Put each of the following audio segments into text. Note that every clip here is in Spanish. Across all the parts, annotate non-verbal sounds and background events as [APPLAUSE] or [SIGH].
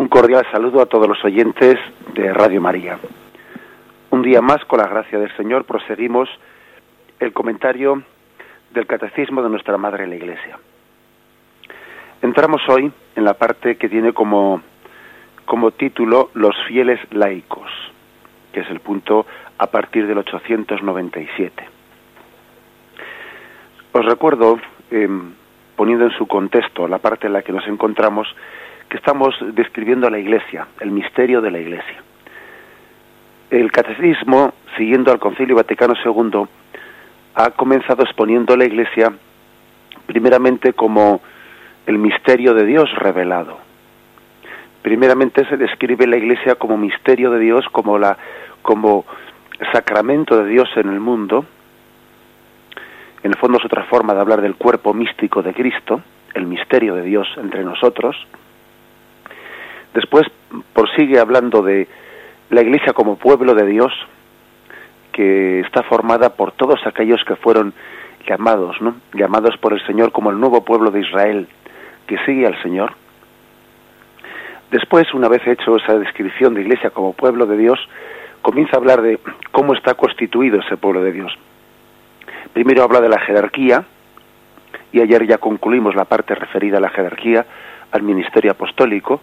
Un cordial saludo a todos los oyentes de Radio María. Un día más, con la gracia del Señor, proseguimos el comentario del Catecismo de nuestra Madre la Iglesia. Entramos hoy en la parte que tiene como, como título Los fieles laicos, que es el punto a partir del 897. Os recuerdo, em, poniendo en su contexto la parte en la que nos encontramos, que estamos describiendo la Iglesia, el misterio de la Iglesia. El catecismo, siguiendo al Concilio Vaticano II, ha comenzado exponiendo la Iglesia primeramente como el misterio de Dios revelado. Primeramente se describe la Iglesia como misterio de Dios, como la como sacramento de Dios en el mundo. En el fondo es otra forma de hablar del cuerpo místico de Cristo, el misterio de Dios entre nosotros. Después prosigue hablando de la Iglesia como pueblo de Dios, que está formada por todos aquellos que fueron llamados, ¿no? Llamados por el Señor como el nuevo pueblo de Israel, que sigue al Señor. Después, una vez hecho esa descripción de Iglesia como pueblo de Dios, comienza a hablar de cómo está constituido ese pueblo de Dios. Primero habla de la jerarquía, y ayer ya concluimos la parte referida a la jerarquía, al ministerio apostólico,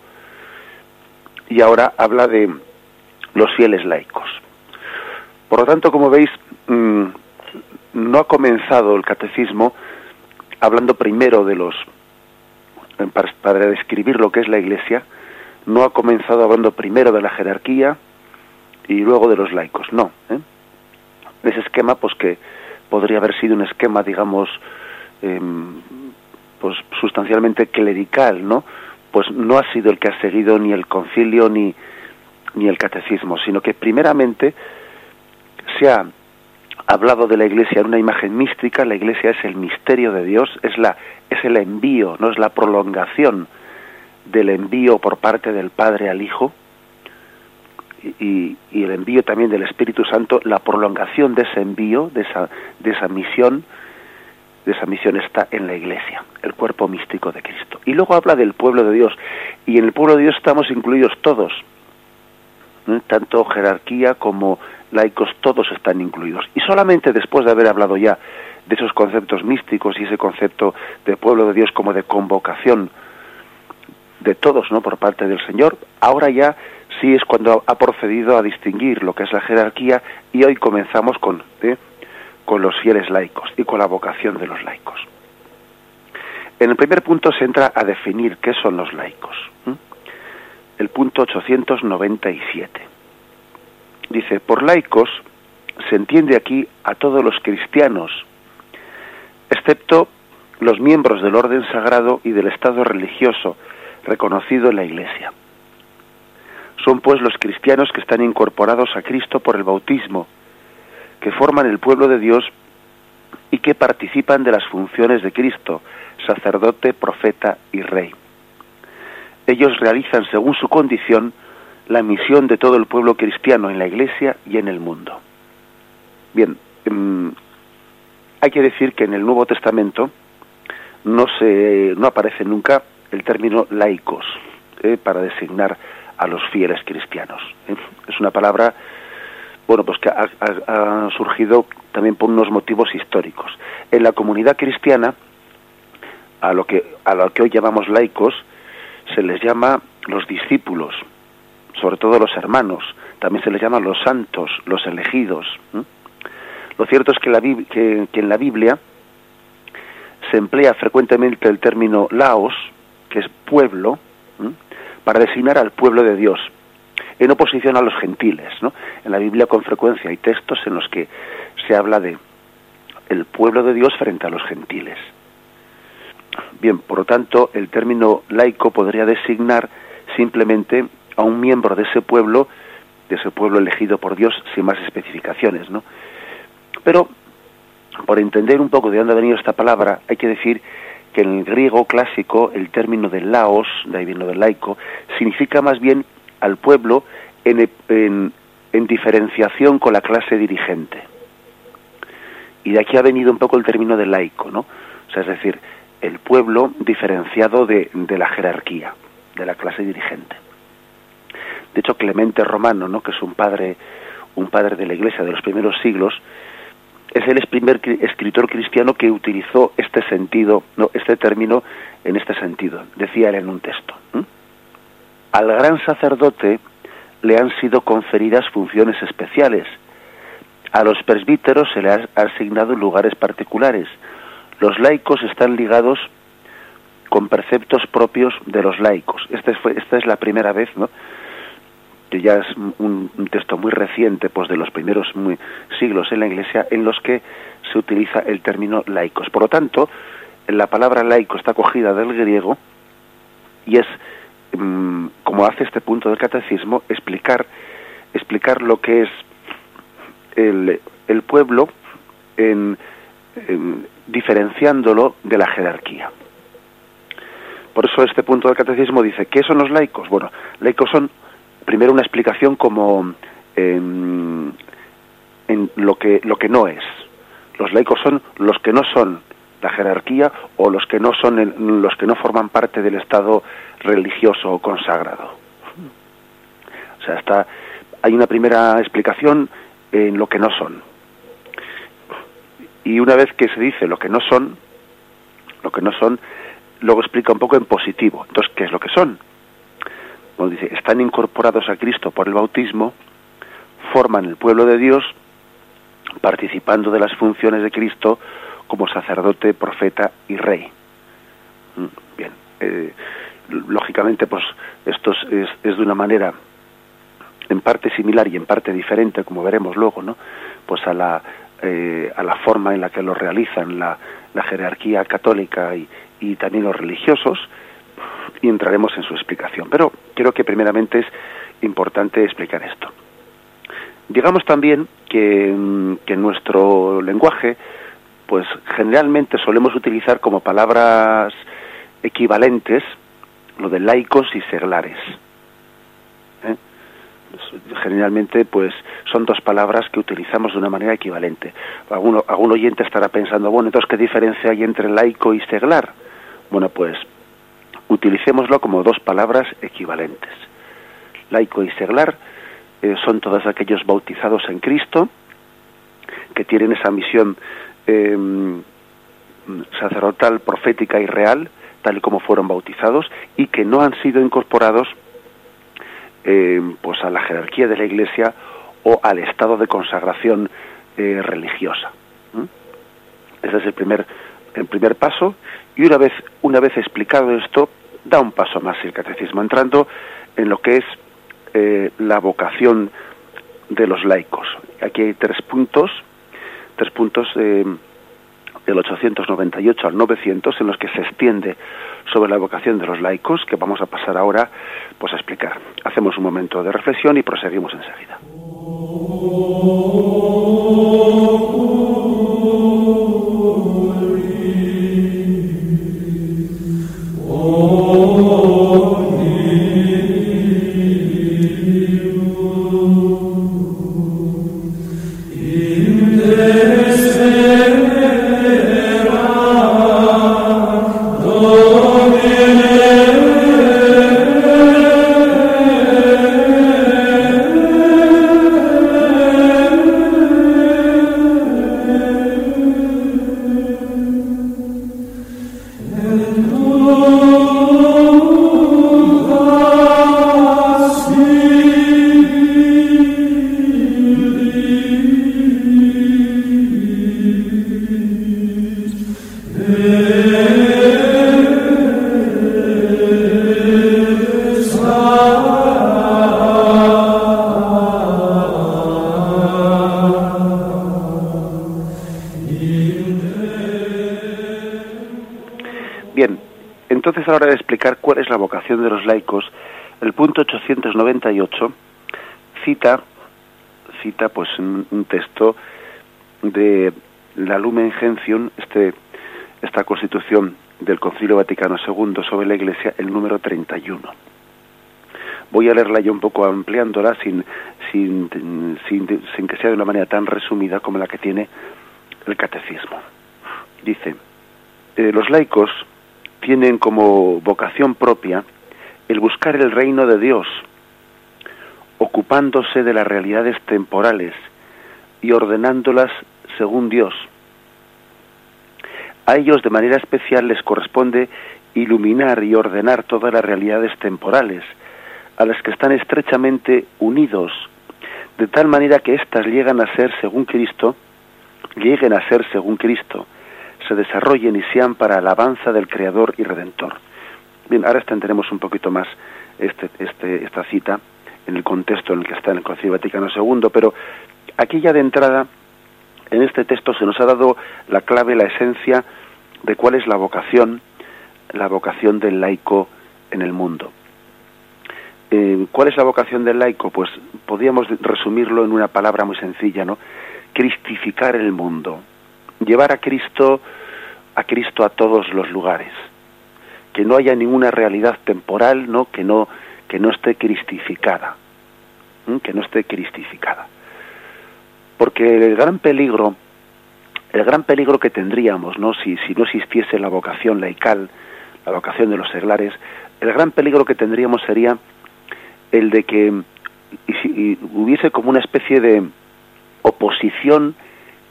y ahora habla de los fieles laicos. Por lo tanto, como veis, mm, no ha comenzado el catecismo hablando primero de los, para, describir lo que es la Iglesia, no ha comenzado hablando primero de la jerarquía y luego de los laicos, no. ¿eh? Ese esquema, pues que podría haber sido un esquema, digamos, em, pues sustancialmente clerical, ¿no? Pues no ha sido el que ha seguido ni el concilio ni, ni el catecismo, sino que primeramente se ha hablado de la iglesia en una imagen mística, la iglesia es el misterio de Dios, es la es el envío, no es la prolongación del envío por parte del Padre al Hijo y, y, el envío también del Espíritu Santo, la prolongación de ese envío, de esa, de esa misión, de esa misión está en la Iglesia, el cuerpo místico de Cristo. Y luego habla del pueblo de Dios, y en el pueblo de Dios estamos incluidos todos, tanto jerarquía como laicos, todos están incluidos. Y solamente después de haber hablado ya de esos conceptos místicos y ese concepto de pueblo de Dios como de convocación de todos, ¿no? Por parte del Señor, ahora ya sí es cuando ha procedido a distinguir lo que es la jerarquía y hoy comenzamos con ¿eh? Con los fieles laicos y con la vocación de los laicos. En el primer punto se entra a definir qué son los laicos. El punto 897. Dice, por laicos se entiende aquí a todos los cristianos, excepto los miembros del orden sagrado y del estado religioso reconocido en la Iglesia. Son pues los cristianos que están incorporados a Cristo por el bautismo, que forman el pueblo de Dios y que participan de las funciones de Cristo, sacerdote, profeta y rey. Ellos realizan, según su condición, la misión de todo el pueblo cristiano en la Iglesia y en el mundo. Bien, em, hay que decir que en el Nuevo Testamento no se no aparece nunca el término laicos eh, para designar a los fieles cristianos. ¿eh? Es una palabra bueno, pues que ha, surgido también por unos motivos históricos. En la comunidad cristiana, a lo que a lo que hoy llamamos laicos, se les llama los discípulos, sobre todo los hermanos, también se les llama los santos, los elegidos. Lo cierto es que, la, que, en la Biblia se emplea frecuentemente el término laos, que es pueblo, para designar al pueblo de Dios, en oposición a los gentiles. ¿no? En la Biblia con frecuencia hay textos en los que se habla de el pueblo de Dios frente a los gentiles. Bien, por lo tanto, el término laico podría designar simplemente a un miembro de ese pueblo, de ese pueblo elegido por Dios, sin más especificaciones, ¿no? Pero, por entender un poco de dónde ha venido esta palabra, hay que decir que en el griego clásico el término de laos, de ahí viene lo del laico, significa más bien al pueblo en, en, diferenciación con la clase dirigente. Y de aquí ha venido un poco el término de laico, ¿no? O sea, es decir, el pueblo diferenciado de, de la jerarquía, de la clase dirigente. De hecho, Clemente Romano, ¿no? que es un padre, un padre de la Iglesia de los primeros siglos, es el primer escritor cristiano que utilizó este sentido, no, este término en este sentido. Decía él en un texto: al gran sacerdote le han sido conferidas funciones especiales. A los presbíteros se le ha asignado lugares particulares. Los laicos están ligados con preceptos propios de los laicos. Esta es, esta es la primera vez, ¿no? que ya es un, texto muy reciente, pues de los primeros siglos en la Iglesia, en los que se utiliza el término laicos. Por lo tanto, la palabra laico está cogida del griego y es, como hace este punto del catecismo, explicar, explicar lo que es el, el pueblo en, diferenciándolo de la jerarquía. Por eso este punto del catecismo dice, ¿qué son los laicos? Bueno, laicos son primero una explicación como em, en lo que lo que no es. Los laicos son los que no son la jerarquía o los que no son los que no forman parte del estado religioso o consagrado. O sea, está hay una primera explicación en lo que no son. Y una vez que se dice lo que no son, lo que no son, luego explica un poco en positivo. Entonces, ¿qué es lo que son? Bueno, dice, están incorporados a Cristo por el bautismo, forman el pueblo de Dios, participando de las funciones de Cristo como sacerdote, profeta y rey. Mm, bien, eh, lógicamente, pues esto es, es, de una manera en parte similar y en parte diferente, como veremos luego, ¿no? Pues a la, eh, a la forma en la que lo realizan la, la jerarquía católica y, y también los religiosos y entraremos en su explicación. Pero creo que primeramente es importante explicar esto. Digamos también que, mm, que nuestro lenguaje, pues generalmente solemos utilizar como palabras equivalentes lo de laicos y seglares. ¿eh? Generalmente, pues son dos palabras que utilizamos de una manera equivalente. Alguno, algún oyente estará pensando, bueno, entonces, ¿qué diferencia hay entre laico y seglar? Bueno, pues utilicémoslo como dos palabras equivalentes. Laico y seglar eh, son todos aquellos bautizados en Cristo que tienen esa misión em, sacerdotal, profética y real, tal y como fueron bautizados, y que no han sido incorporados em, pues a la jerarquía de la Iglesia o al estado de consagración eh, religiosa. Ese es el primer, el primer paso y una vez, una vez explicado esto, da un paso más el catecismo, entrando en lo que es eh, la vocación de los laicos. Aquí hay tres puntos, tres puntos eh, del 898 al 900 en los que se extiende sobre la vocación de los laicos, que vamos a pasar ahora pues a explicar. Hacemos un momento de reflexión y proseguimos enseguida. La vocación de los laicos, el punto 898 cita, cita pues un, texto de la Lumen Gentium, este, esta constitución del Concilio Vaticano II sobre la Iglesia, el número 31. Voy a leerla yo un poco ampliándola sin, sin, sin, que sea de una manera tan resumida como la que tiene el catecismo. Dice, eh, los laicos tienen como vocación propia el buscar el reino de Dios, ocupándose de las realidades temporales y ordenándolas según Dios. A ellos de manera especial les corresponde iluminar y ordenar todas las realidades temporales, a las que están estrechamente unidos, de tal manera que éstas llegan a ser según Cristo, lleguen a ser según Cristo, se desarrollen y sean para alabanza del Creador y Redentor. Bien, ahora entenderemos un poquito más este, este, esta cita en el contexto en el que está en el Concilio Vaticano II, pero aquí ya de entrada, en este texto se nos ha dado la clave, la esencia de cuál es la vocación, la vocación del laico en el mundo. Eh, ¿Cuál es la vocación del laico? Pues podríamos resumirlo en una palabra muy sencilla, ¿no? Cristificar el mundo, llevar a Cristo a Cristo a todos los lugares, que no haya ninguna realidad temporal, ¿no? Que no que no esté cristificada, que no esté cristificada. Porque el gran peligro, el gran peligro que tendríamos, ¿no? Si, si no existiese la vocación laical, la vocación de los seglares, el gran peligro que tendríamos sería el de que hubiese como una especie de oposición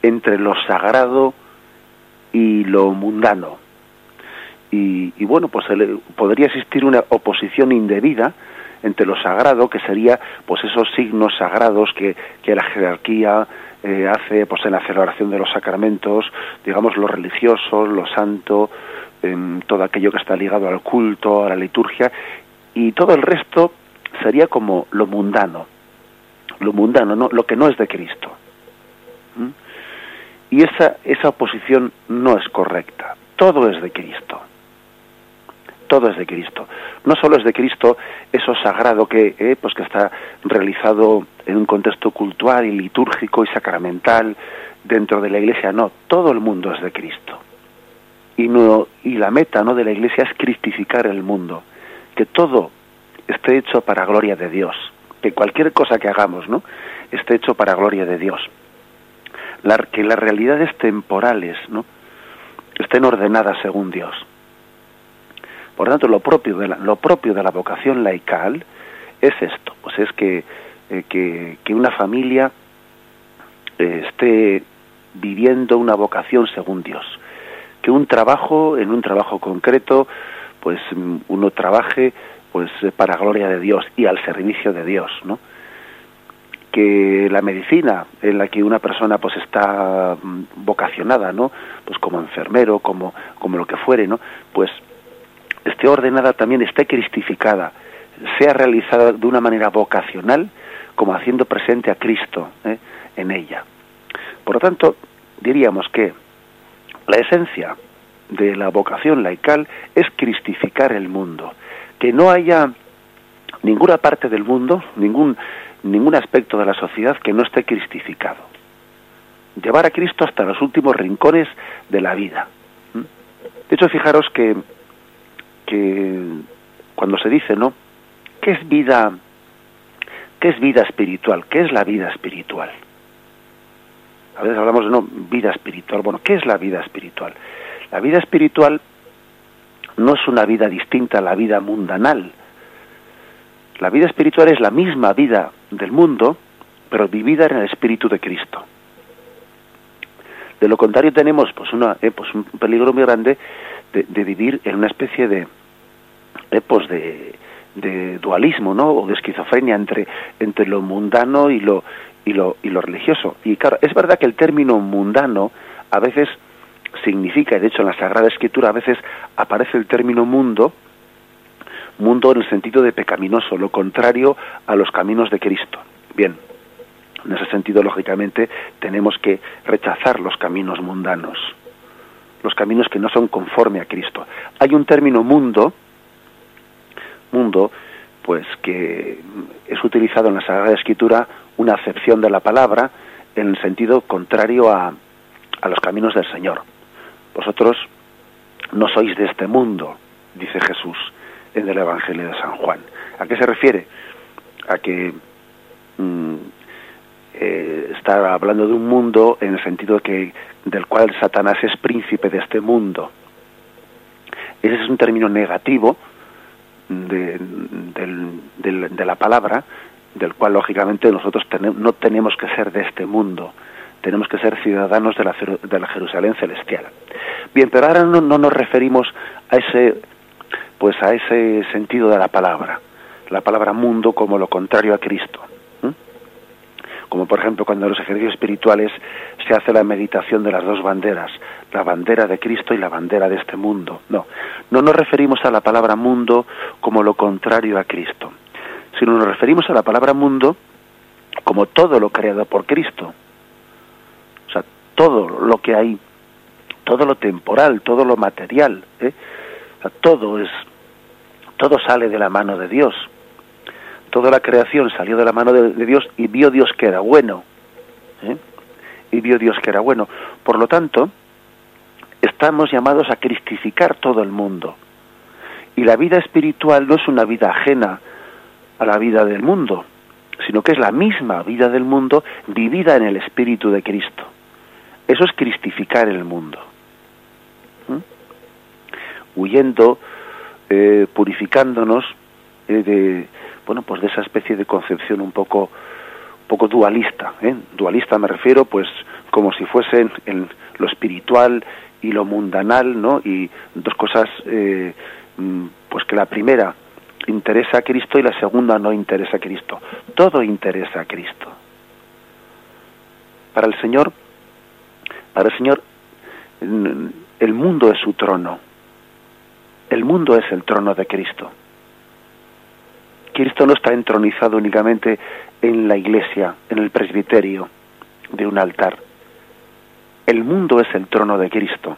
entre lo sagrado y lo mundano. Y, bueno, pues podría existir una oposición indebida entre lo sagrado, que sería pues esos signos sagrados que, que la jerarquía eh, hace pues en la celebración de los sacramentos, digamos lo religioso, lo santo, todo aquello que está ligado al culto, a la liturgia, y todo el resto sería como lo mundano, lo mundano, no, lo que no es de Cristo. Y esa, esa oposición no es correcta, todo es de Cristo todo es de Cristo. No solo es de Cristo eso sagrado que, eh, pues que está realizado en un contexto cultural y litúrgico y sacramental dentro de la Iglesia, no, todo el mundo es de Cristo. Y, no, y la meta ¿no? de la Iglesia es cristificar el mundo, que todo esté hecho para gloria de Dios, que cualquier cosa que hagamos ¿no? esté hecho para gloria de Dios. Que las realidades temporales ¿no? estén ordenadas según Dios por tanto, lo propio de la, lo propio de la vocación laical es esto, pues es que, eh, que, una familia eh, esté viviendo una vocación según Dios, que un trabajo, en un trabajo concreto, pues mm, uno trabaje pues para gloria de Dios y al servicio de Dios, ¿no? Que la medicina en la que una persona pues está mm, vocacionada, ¿no? Pues como enfermero, como como lo que fuere, ¿no? Pues esté ordenada también, esté cristificada, sea realizada de una manera vocacional, como haciendo presente a Cristo ¿eh? en ella. Por lo tanto, diríamos que la esencia de la vocación laical es cristificar el mundo, que no haya ninguna parte del mundo, ningún, ningún aspecto de la sociedad que no esté cristificado. Llevar a Cristo hasta los últimos rincones de la vida. ¿Mm? De hecho, fijaros que que cuando se dice, ¿no? ¿Qué es vida? ¿Qué es vida espiritual? ¿Qué es la vida espiritual? A veces hablamos de no vida espiritual. Bueno, ¿qué es la vida espiritual? La vida espiritual no es una vida distinta a la vida mundanal. La vida espiritual es la misma vida del mundo, pero vivida en el espíritu de Cristo. De lo contrario tenemos pues una eh, pues un peligro muy grande de, vivir en una especie de, eh, pues de, dualismo, ¿no? O de esquizofrenia entre, entre lo mundano y lo, y, lo, y lo religioso. Y claro, es verdad que el término mundano a veces significa, y de hecho en la Sagrada Escritura a veces aparece el término mundo, mundo en el sentido de pecaminoso, lo contrario a los caminos de Cristo. Bien, en ese sentido, lógicamente, tenemos que rechazar los caminos mundanos los caminos que no son conforme a Cristo. Hay un término mundo, mundo, pues que es utilizado en la Sagrada Escritura una acepción de la palabra en el sentido contrario a, a los caminos del Señor. Vosotros no sois de este mundo, dice Jesús en el Evangelio de San Juan. ¿A qué se refiere? A que mm, eh, está hablando de un mundo en el sentido que del cual Satanás es príncipe de este mundo. Ese es un término negativo de, la palabra, del cual lógicamente nosotros no tenemos que ser de este mundo, tenemos que ser ciudadanos de la, de la Jerusalén celestial. Bien, pero ahora no, nos referimos a ese, pues a ese sentido de la palabra, la palabra mundo como lo contrario a Cristo. Como por ejemplo cuando en los ejercicios espirituales se hace la meditación de las dos banderas, la bandera de Cristo y la bandera de este mundo. No, no nos referimos a la palabra mundo como lo contrario a Cristo, sino nos referimos a la palabra mundo como todo lo creado por Cristo. O sea, todo lo que hay, todo lo temporal, todo lo material, ¿eh? Todo es, todo sale de la mano de Dios. Toda la creación salió de la mano de, Dios y vio Dios que era bueno. ¿eh? Y vio Dios que era bueno. Por lo tanto, estamos llamados a cristificar todo el mundo. Y la vida espiritual no es una vida ajena a la vida del mundo, sino que es la misma vida del mundo vivida en el Espíritu de Cristo. Eso es cristificar el mundo. Huyendo, eh, purificándonos eh, de, bueno, pues de esa especie de concepción un poco, poco dualista. ¿eh? Dualista me refiero, pues, como si fuesen en lo espiritual y lo mundanal, ¿no? Y dos cosas, eh, mm, pues que la primera interesa a Cristo y la segunda no interesa a Cristo. Todo interesa a Cristo. Para el Señor, para el Señor, el mundo es su trono. El mundo es el trono de Cristo. Cristo no está entronizado únicamente en la iglesia, en el presbiterio de un altar. El mundo es el trono de Cristo.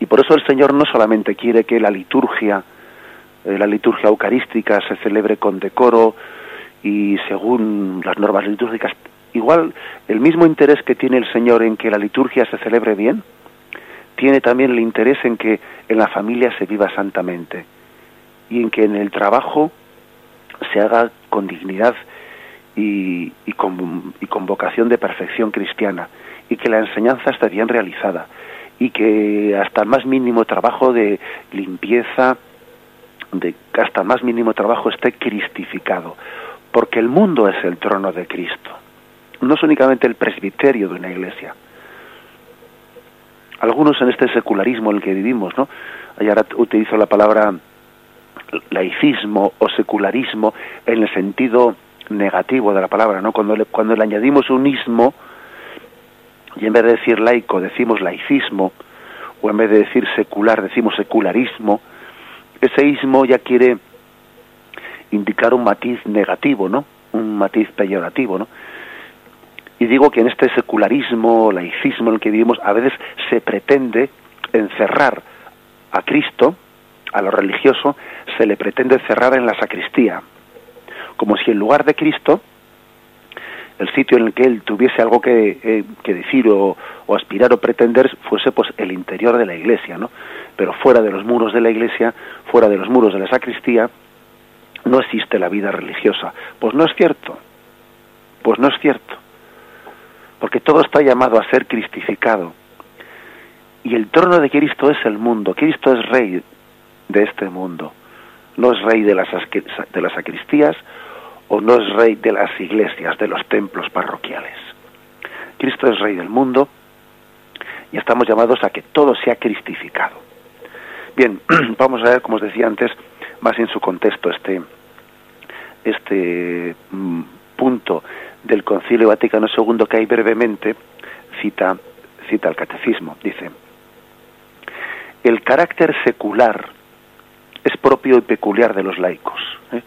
Y por eso el Señor no solamente quiere que la liturgia, eh, la liturgia eucarística se celebre con decoro y según las normas litúrgicas, igual el mismo interés que tiene el Señor en que la liturgia se celebre bien, tiene también el interés en que en la familia se viva santamente y en que en el trabajo se haga con dignidad y, con, y con vocación de perfección cristiana y que la enseñanza esté bien realizada y que hasta el más mínimo trabajo de limpieza, de hasta el más mínimo trabajo esté cristificado, porque el mundo es el trono de Cristo, no es únicamente el presbiterio de una iglesia. Algunos en este secularismo en el que vivimos, ¿no? ahora utilizo la palabra laicismo o secularismo en el sentido negativo de la palabra, ¿no? Cuando le, cuando le añadimos un ismo y en vez de decir laico decimos laicismo o en vez de decir secular decimos secularismo, ese ismo ya quiere indicar un matiz negativo, ¿no? Un matiz peyorativo, ¿no? Y digo que en este secularismo, laicismo en el que vivimos, a veces se pretende encerrar a Cristo a lo religioso se le pretende cerrar en la sacristía, como si en lugar de Cristo, el sitio en el que él tuviese algo que, eh, decir o, aspirar o pretender fuese pues el interior de la iglesia, ¿no? Pero fuera de los muros de la iglesia, fuera de los muros de la sacristía, no existe la vida religiosa. Pues no es cierto, pues no es cierto, porque todo está llamado a ser cristificado. Y el trono de Cristo es el mundo, Cristo es rey, de este mundo. No es rey de las, de las sacristías o no es rey de las iglesias, de los templos parroquiales. Cristo es rey del mundo y estamos llamados a que todo sea cristificado. Bien, [CLEARS THROAT] vamos a ver, como os decía antes, más en su contexto este, este mm, punto del Concilio Vaticano II que hay brevemente cita, cita el catecismo. Dice, el carácter secular es propio y peculiar de los laicos. ¿eh?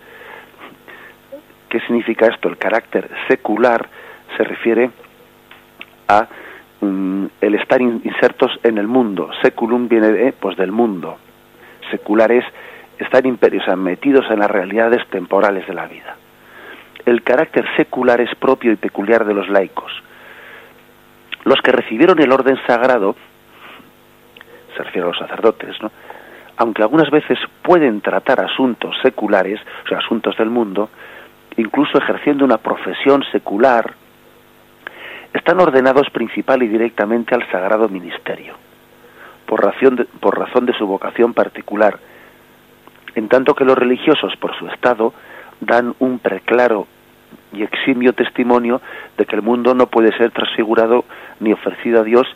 ¿Qué significa esto? El carácter secular se refiere a mm, el estar insertos en el mundo. Seculum viene de, pues del mundo. Secular es estar imperios, metidos en las realidades temporales de la vida. El carácter secular es propio y peculiar de los laicos. Los que recibieron el orden sagrado, se refiere a los sacerdotes, ¿no? aunque algunas veces pueden tratar asuntos seculares, o sea, asuntos del mundo, incluso ejerciendo una profesión secular, están ordenados principal y directamente al sagrado ministerio, por razón de, por razón de su vocación particular, en tanto que los religiosos, por su estado, dan un preclaro y eximio testimonio de que el mundo no puede ser transfigurado ni ofrecido a Dios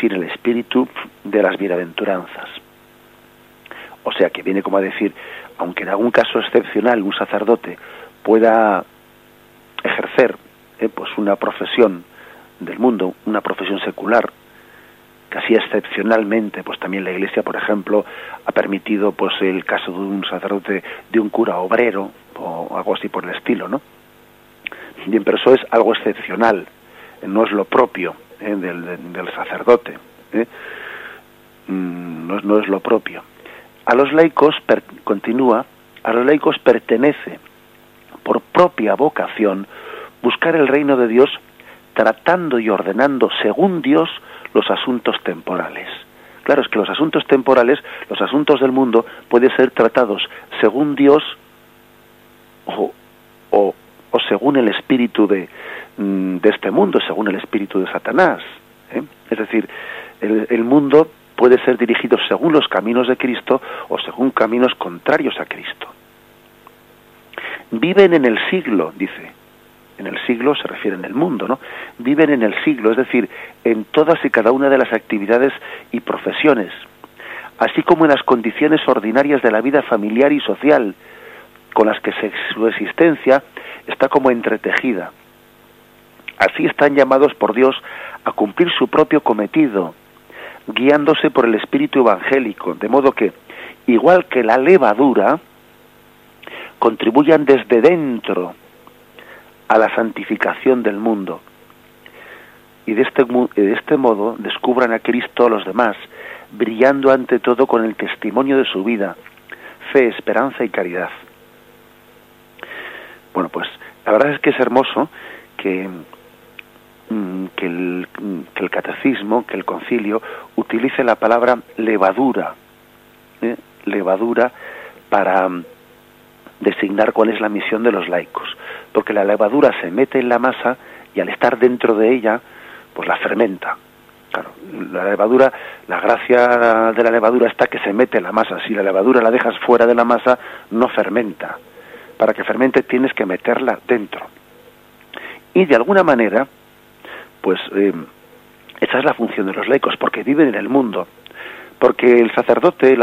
sin el espíritu de las bienaventuranzas. O sea que viene como a decir, aunque en algún caso excepcional un sacerdote pueda ejercer eh, pues una profesión del mundo, una profesión secular, casi excepcionalmente, pues también la Iglesia, por ejemplo, ha permitido pues el caso de un sacerdote, de un cura obrero o algo así por el estilo, ¿no? Bien, pero eso es algo excepcional, no es lo propio ¿eh? del, sacerdote, ¿eh? mm, no, no, es lo propio. A los laicos, continúa, a los laicos pertenece por propia vocación buscar el reino de Dios tratando y ordenando según Dios los asuntos temporales. Claro, es que los asuntos temporales, los asuntos del mundo, pueden ser tratados según Dios o, o, según el espíritu de, mm, de, este mundo, según el espíritu de Satanás. ¿eh? Es decir, el, el mundo puede ser dirigido según los caminos de Cristo o según caminos contrarios a Cristo. Viven en el siglo, dice, en el siglo se refiere en el mundo, ¿no? Viven en el siglo, es decir, en todas y cada una de las actividades y profesiones, así como en las condiciones ordinarias de la vida familiar y social, con las que su existencia está como entretejida. Así están llamados por Dios a cumplir su propio cometido, guiándose por el espíritu evangélico, de modo que, igual que la levadura, contribuyan desde dentro a la santificación del mundo. Y de este, de este modo descubran a Cristo a los demás, brillando ante todo con el testimonio de su vida, fe, esperanza y caridad. Bueno, pues la verdad es que es hermoso que, mm, que, el, que el catecismo, que el concilio, utilice la palabra levadura, ¿eh? levadura para designar cuál es la misión de los laicos, porque la levadura se mete en la masa y al estar dentro de ella, pues la fermenta. Claro, la levadura, la gracia de la levadura está que se mete en la masa. Si la levadura la dejas fuera de la masa, no fermenta. Para que fermente tienes que meterla dentro. Y de alguna manera, pues eh, esa es la función de los laicos, porque viven en el mundo. Porque el sacerdote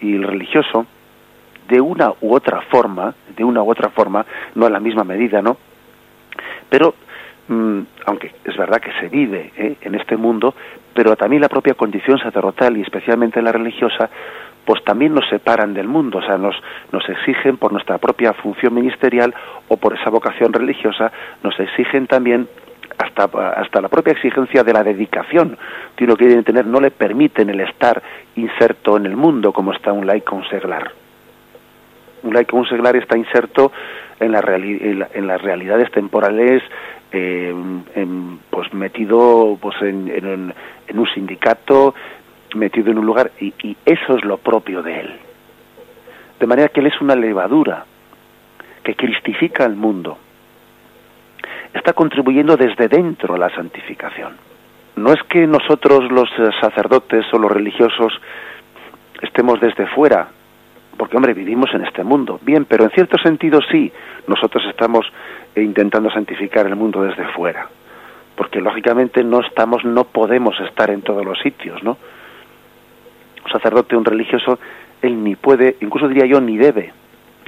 y el religioso de una u otra forma, de una u otra forma, no a la misma medida, ¿no? Pero, mm, aunque es verdad que se vive ¿eh? en este mundo, pero también la propia condición sacerdotal y especialmente la religiosa, pues también nos separan del mundo, o sea, nos, nos exigen por nuestra propia función ministerial o por esa vocación religiosa, nos exigen también hasta, hasta la propia exigencia de la dedicación que uno quiere tener no le permiten el estar inserto en el mundo como está un laico un seglar. Un laico, un seglar está inserto en, la en, las realidades temporales, eh, pues metido pues en, un sindicato, metido en un lugar, y, eso es lo propio de él. De manera que él es una levadura que cristifica al mundo. Está contribuyendo desde dentro a la santificación. No es que nosotros los sacerdotes o los religiosos estemos desde fuera porque hombre, vivimos en este mundo. Bien, pero en cierto sentido sí, nosotros estamos intentando santificar el mundo desde fuera, porque lógicamente no estamos, no podemos estar en todos los sitios, ¿no? Un sacerdote, un religioso, él ni puede, incluso diría yo, ni debe,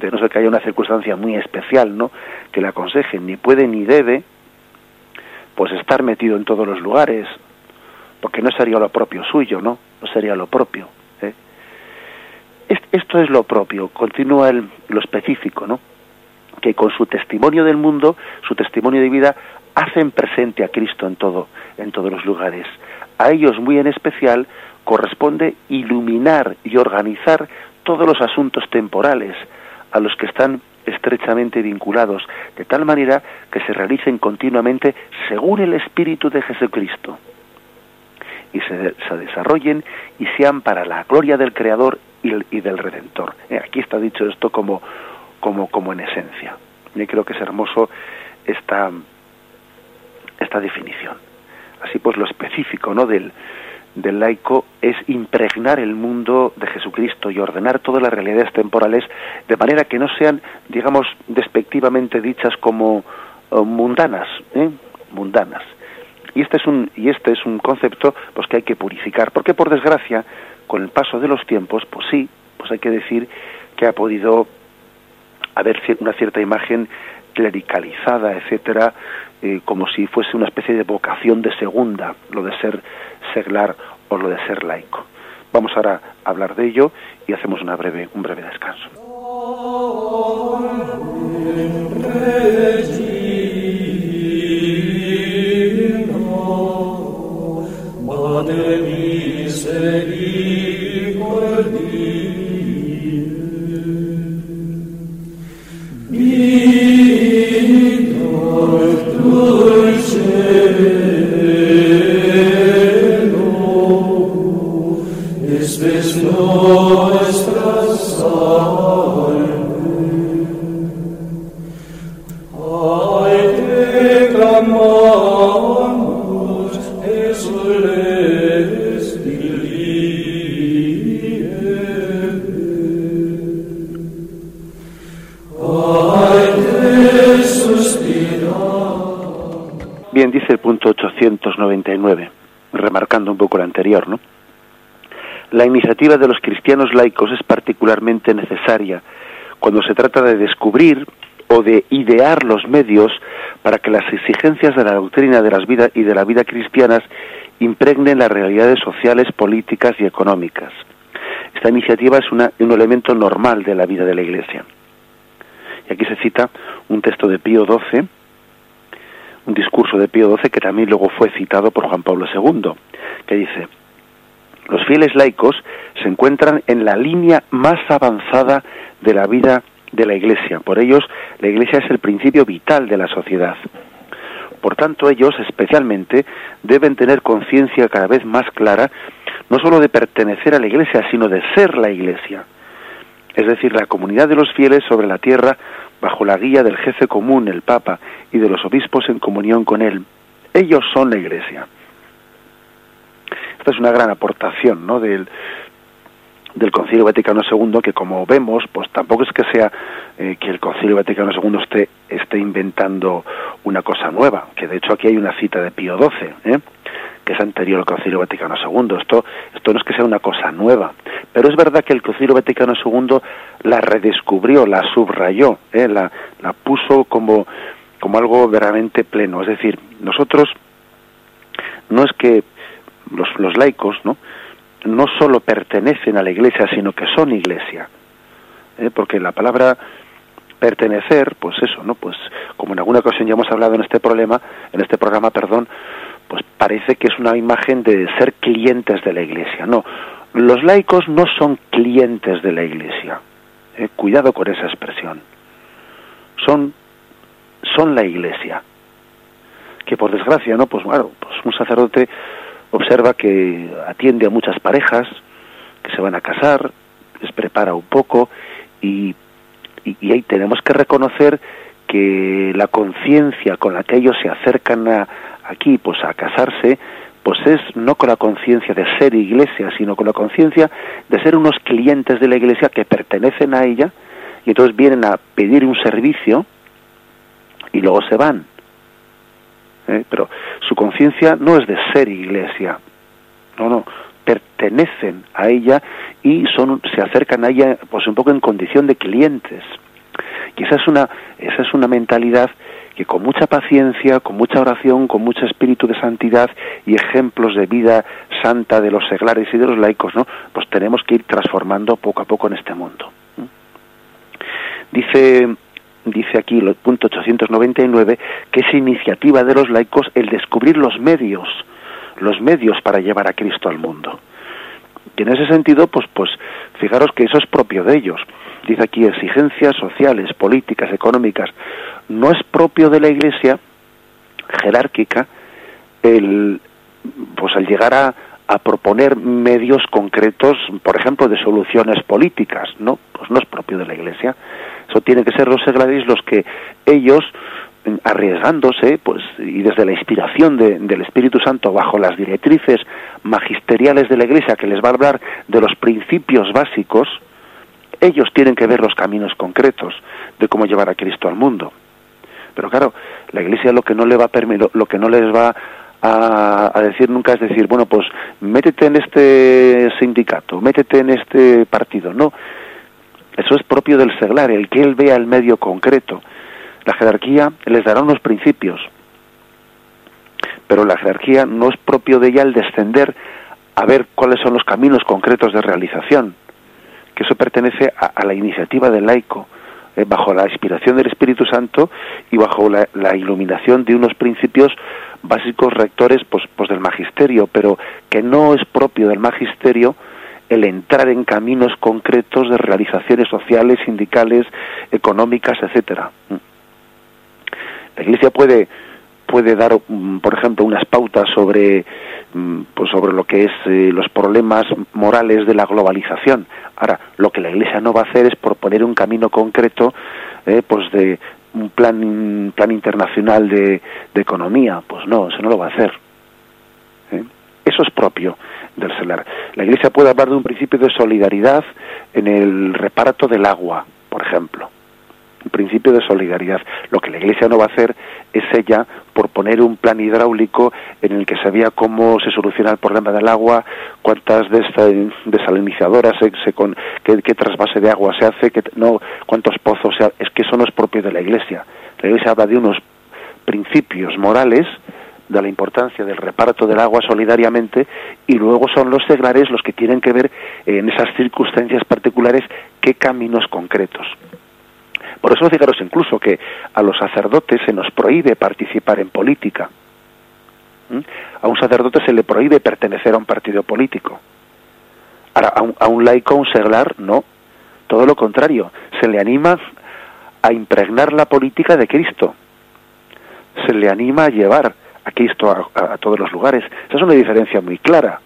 de no ser que haya una circunstancia muy especial, ¿no? Que le aconseje, ni puede ni debe, pues estar metido en todos los lugares, porque no sería lo propio suyo, ¿no? No sería lo propio. Esto es lo propio, continúa el, lo específico, ¿no? Que con su testimonio del mundo, su testimonio de vida, hacen presente a Cristo en todo, en todos los lugares. A ellos muy en especial corresponde iluminar y organizar todos los asuntos temporales a los que están estrechamente vinculados, de tal manera que se realicen continuamente según el Espíritu de Jesucristo y se, desarrollen y sean para la gloria del Creador y, del Redentor. Eh, aquí está dicho esto como, como, como en esencia. Y creo que es hermoso esta, esta definición. Así pues lo específico ¿no? del, del laico es impregnar el mundo de Jesucristo y ordenar todas las realidades temporales de manera que no sean, digamos, despectivamente dichas como eh, mundanas, ¿eh? mundanas. Y este es un y este es un concepto pues que hay que purificar, porque por desgracia, con el paso de los tiempos, pues sí, pues hay que decir que ha podido haber una cierta imagen clericalizada, etcétera, eh, como si fuese una especie de vocación de segunda, lo de ser seglar o lo de ser laico. Vamos ahora a hablar de ello y hacemos una breve, un breve descanso. Spes no Dice el punto 899, remarcando un poco el anterior, ¿no? La iniciativa de los cristianos laicos es particularmente necesaria cuando se trata de descubrir o de idear los medios para que las exigencias de la doctrina de las vidas y de la vida cristianas impregnen las realidades sociales, políticas y económicas. Esta iniciativa es un elemento normal de la vida de la Iglesia. Y aquí se cita un texto de Pío XII, un discurso de Pío XII que también luego fue citado por Juan Pablo II, que dice, los fieles laicos se encuentran en la línea más avanzada de la vida de la Iglesia. Por ellos, la Iglesia es el principio vital de la sociedad. Por tanto, ellos especialmente deben tener conciencia cada vez más clara no sólo de pertenecer a la Iglesia, sino de ser la Iglesia. Es decir, la comunidad de los fieles sobre la tierra bajo la guía del jefe común, el Papa, y de los obispos en comunión con él. Ellos son la Iglesia. Esta es una gran aportación ¿no? del, del Concilio Vaticano II, que como vemos, pues tampoco es que sea eh, que el Concilio Vaticano II esté, esté inventando una cosa nueva, que de hecho aquí hay una cita de Pío XII. Que es anterior al Concilio Vaticano II. Esto, esto no es que sea una cosa nueva, pero es verdad que el Concilio Vaticano II la redescubrió, la subrayó, ¿eh? la, la puso como, como algo verdaderamente pleno. Es decir, nosotros no es que los, los laicos, ¿no? no solo pertenecen a la iglesia, sino que son iglesia. ¿eh? Porque la palabra pertenecer, pues eso, ¿no? Pues como en alguna ocasión ya hemos hablado en este problema, en este programa, perdón, pues parece que es una imagen de ser clientes de la iglesia. No, los laicos no son clientes de la iglesia. ¿eh? Cuidado con esa expresión. Son, son la iglesia. Que por desgracia, ¿no? Pues bueno, pues un sacerdote observa que atiende a muchas parejas que se van a casar, les prepara un poco y, y, ahí tenemos que reconocer que la conciencia con la que ellos se acercan a, aquí pues a casarse pues es no con la conciencia de ser iglesia, sino con la conciencia de ser unos clientes de la iglesia que pertenecen a ella y entonces vienen a pedir un servicio y luego se van. ¿eh? pero su conciencia no es de ser iglesia, no, no, pertenecen a ella y son, se acercan a ella pues un poco en condición de clientes. Y esa es una, esa es una mentalidad que con mucha paciencia, con mucha oración, con mucho espíritu de santidad y ejemplos de vida santa de los seglares y de los laicos, ¿no? Pues tenemos que ir transformando poco a poco en este mundo. Dice dice aquí el punto 899 que es iniciativa de los laicos el descubrir los medios, los medios para llevar a Cristo al mundo. Y en ese sentido, pues, pues, fijaros que eso es propio de ellos. Dice aquí exigencias sociales, políticas, económicas. No es propio de la Iglesia jerárquica el, pues, al llegar a, proponer medios concretos, por ejemplo, de soluciones políticas, ¿no? Pues no es propio de la Iglesia. Eso tiene que ser los seglares los que ellos arriesgándose, pues, y desde la inspiración del Espíritu Santo, bajo las directrices magisteriales de la Iglesia, que les va a hablar de los principios básicos, ellos tienen que ver los caminos concretos de cómo llevar a Cristo al mundo. Pero claro, la Iglesia lo que no le va a lo que no les va a, a, decir nunca es decir, bueno, pues métete en este sindicato, métete en este partido. No, eso es propio del seglar, el que él vea el medio concreto. La jerarquía les dará unos principios, pero la jerarquía no es propio de ella el descender a ver cuáles son los caminos concretos de realización, que eso pertenece a, la iniciativa del laico, bajo la inspiración del Espíritu Santo y bajo la, iluminación de unos principios básicos rectores pues, pues del magisterio, pero que no es propio del magisterio el entrar en caminos concretos de realizaciones sociales, sindicales, económicas, etcétera. La Iglesia puede puede dar, mm, por ejemplo, unas pautas sobre mm, pues sobre lo que es eh, los problemas morales de la globalización. Ahora, lo que la Iglesia no va a hacer es proponer un camino concreto, eh, pues de un plan un plan internacional de, de, economía. Pues no, eso no lo va a hacer. ¿eh? Eso es propio del celar. La Iglesia puede hablar de un principio de solidaridad en el reparto del agua, por ejemplo un principio de solidaridad. Lo que la Iglesia no va a hacer es ella por poner un plan hidráulico en el que sabía cómo se soluciona el problema del agua, cuántas desalinizadoras, se, se con, qué, qué, trasvase de agua se hace, no, cuántos pozos se Es que eso no es propio de la Iglesia. La Iglesia habla de unos principios morales de la importancia del reparto del agua solidariamente y luego son los seglares los que tienen que ver en esas circunstancias particulares qué caminos concretos. Por eso fijaros incluso que a los sacerdotes se nos prohíbe participar en política. ¿Mm? A un sacerdote se le prohíbe pertenecer a un partido político. Ahora, a un, laico, a un seglar, no. Todo lo contrario, se le anima a impregnar la política de Cristo. Se le anima a llevar a Cristo a, a, todos los lugares. Esa es una diferencia muy clara.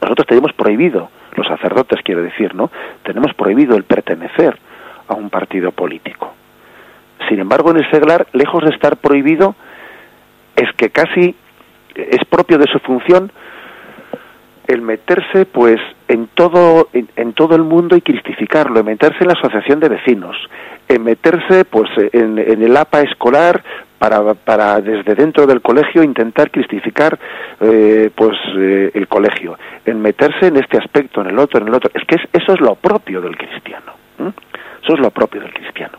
Nosotros tenemos prohibido, los sacerdotes quiero decir, ¿no? Tenemos prohibido el pertenecer a un partido político. Sin embargo, en el seglar, lejos de estar prohibido, es que casi es propio de su función el meterse pues en todo en, todo el mundo y cristificarlo, en meterse en la asociación de vecinos, en meterse pues en, en el APA escolar para, para desde dentro del colegio intentar cristificar eh, pues eh, el colegio, en meterse en este aspecto, en el otro, en el otro. Es que es, eso es lo propio del cristiano. Eso es lo propio del cristiano.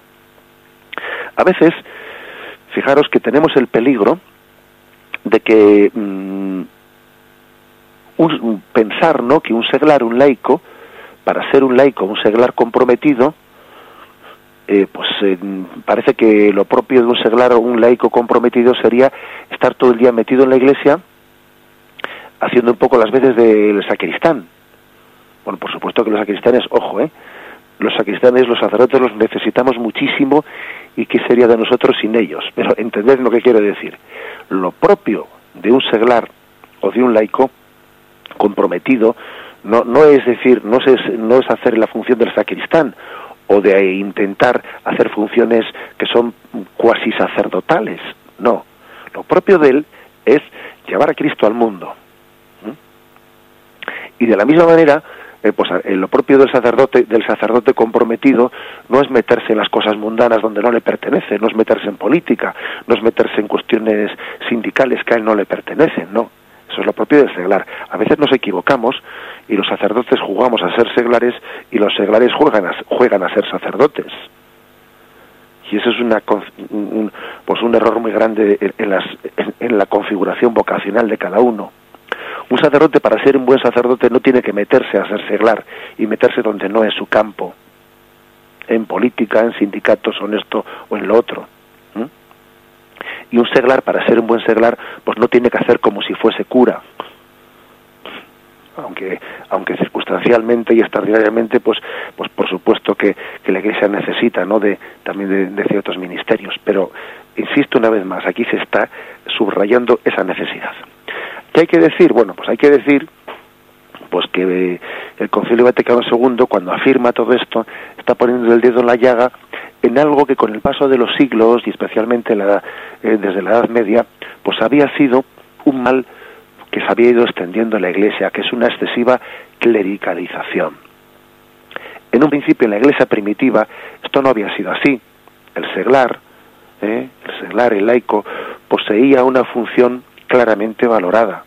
A veces, fijaros que tenemos el peligro de que mmm, un, pensar ¿no? que un seglar, un laico, para ser un laico, un seglar comprometido, eh, pues eh, parece que lo propio de un seglar o un laico comprometido sería estar todo el día metido en la iglesia haciendo un poco las veces del sacristán. Bueno, por supuesto que los sacristanes, ojo, ¿eh? Los sacristanes, los sacerdotes los necesitamos muchísimo y qué sería de nosotros sin ellos. [LAUGHS] Pero entended lo que quiero decir. Lo propio de un seglar o de un laico comprometido no, no es decir, no es, no es hacer la función del sacristán o de intentar hacer funciones que son cuasi sacerdotales. No. Lo propio de él es llevar a Cristo al mundo. Y de la misma manera, eh, pues eh, lo propio del sacerdote, del sacerdote comprometido no es meterse en las cosas mundanas donde no le pertenece, no es meterse en política, no es meterse en cuestiones sindicales que a él no le pertenecen, no. Eso es lo propio del seglar. A veces nos equivocamos y los sacerdotes jugamos a ser seglares y los seglares juegan a, ser sacerdotes. Y eso es una, un, pues un error muy grande en, las, en la configuración vocacional de cada uno. Un sacerdote para ser un buen sacerdote no tiene que meterse a ser seglar y meterse donde no es su campo, en política, en sindicatos, o en esto o en lo otro. Y un seglar, para ser un buen seglar, pues no tiene que hacer como si fuese cura, aunque aunque circunstancialmente y extraordinariamente pues pues por supuesto que, la iglesia necesita no de también de, ciertos ministerios. Pero insisto una vez más aquí se está subrayando esa necesidad ¿Qué hay que decir? Bueno, pues hay que decir pues que el Concilio Vaticano II, cuando afirma todo esto, está poniendo el dedo en la llaga en algo que con el paso de los siglos y especialmente la, eh, desde la Edad Media, pues había sido un mal que se había ido extendiendo en la Iglesia, que es una excesiva clericalización. En un principio, en la Iglesia primitiva, esto no había sido así. El seglar, ¿eh? el seglar, el laico, poseía una función claramente valorada.